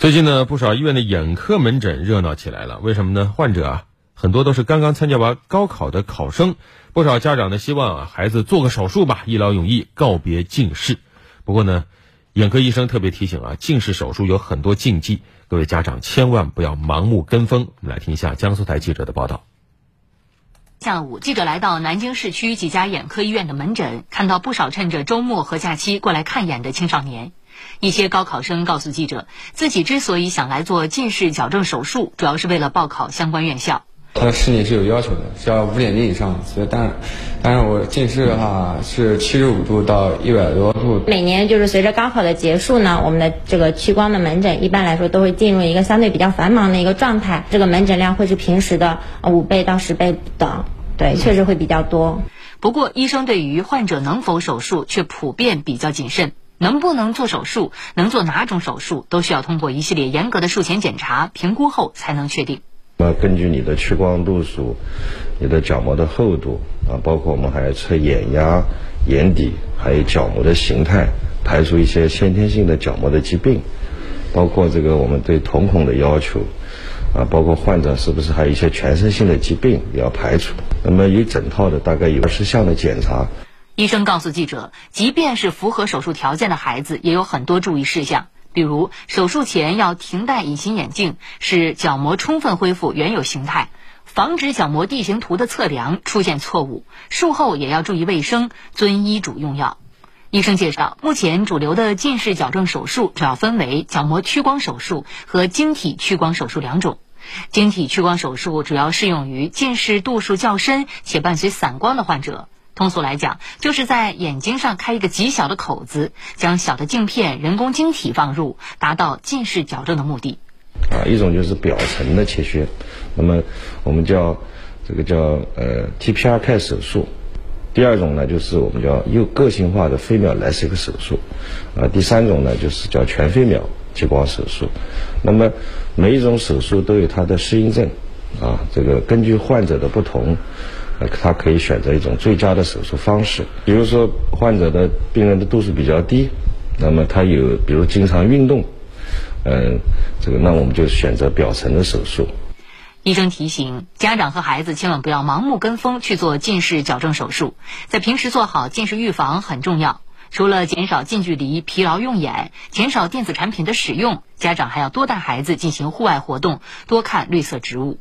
最近呢，不少医院的眼科门诊热闹起来了。为什么呢？患者啊，很多都是刚刚参加完高考的考生。不少家长呢，希望啊孩子做个手术吧，一劳永逸，告别近视。不过呢，眼科医生特别提醒啊，近视手术有很多禁忌，各位家长千万不要盲目跟风。我们来听一下江苏台记者的报道。下午，记者来到南京市区几家眼科医院的门诊，看到不少趁着周末和假期过来看眼的青少年。一些高考生告诉记者，自己之所以想来做近视矫正手术，主要是为了报考相关院校。他的视力是有要求的，是要五点零以上。所以，当然，当然我近视的话是七十五度到一百多度。每年就是随着高考的结束呢，我们的这个屈光的门诊一般来说都会进入一个相对比较繁忙的一个状态，这个门诊量会是平时的五倍到十倍不等。对，确实会比较多。不过，医生对于患者能否手术却普遍比较谨慎。能不能做手术，能做哪种手术，都需要通过一系列严格的术前检查评估后才能确定。那根据你的屈光度数、你的角膜的厚度啊，包括我们还要测眼压、眼底，还有角膜的形态，排除一些先天性的角膜的疾病，包括这个我们对瞳孔的要求啊，包括患者是不是还有一些全身性的疾病也要排除。那么一整套的大概有二十项的检查。医生告诉记者，即便是符合手术条件的孩子，也有很多注意事项，比如手术前要停戴隐形眼镜，使角膜充分恢复原有形态，防止角膜地形图的测量出现错误。术后也要注意卫生，遵医嘱用药。医生介绍，目前主流的近视矫正手术主要分为角膜屈光手术和晶体屈光手术两种。晶体屈光手术主要适用于近视度数较深且伴随散光的患者。通俗来讲，就是在眼睛上开一个极小的口子，将小的镜片人工晶体放入，达到近视矫正的目的。啊，一种就是表层的切削，那么我们叫这个叫呃 TPRK 手术；第二种呢，就是我们叫又个性化的飞秒来一个手术；啊，第三种呢，就是叫全飞秒激光手术。那么每一种手术都有它的适应症，啊，这个根据患者的不同。他可以选择一种最佳的手术方式，比如说患者的病人的度数比较低，那么他有比如经常运动，嗯，这个那我们就选择表层的手术。医生提醒家长和孩子千万不要盲目跟风去做近视矫正手术，在平时做好近视预防很重要。除了减少近距离疲劳用眼，减少电子产品的使用，家长还要多带孩子进行户外活动，多看绿色植物。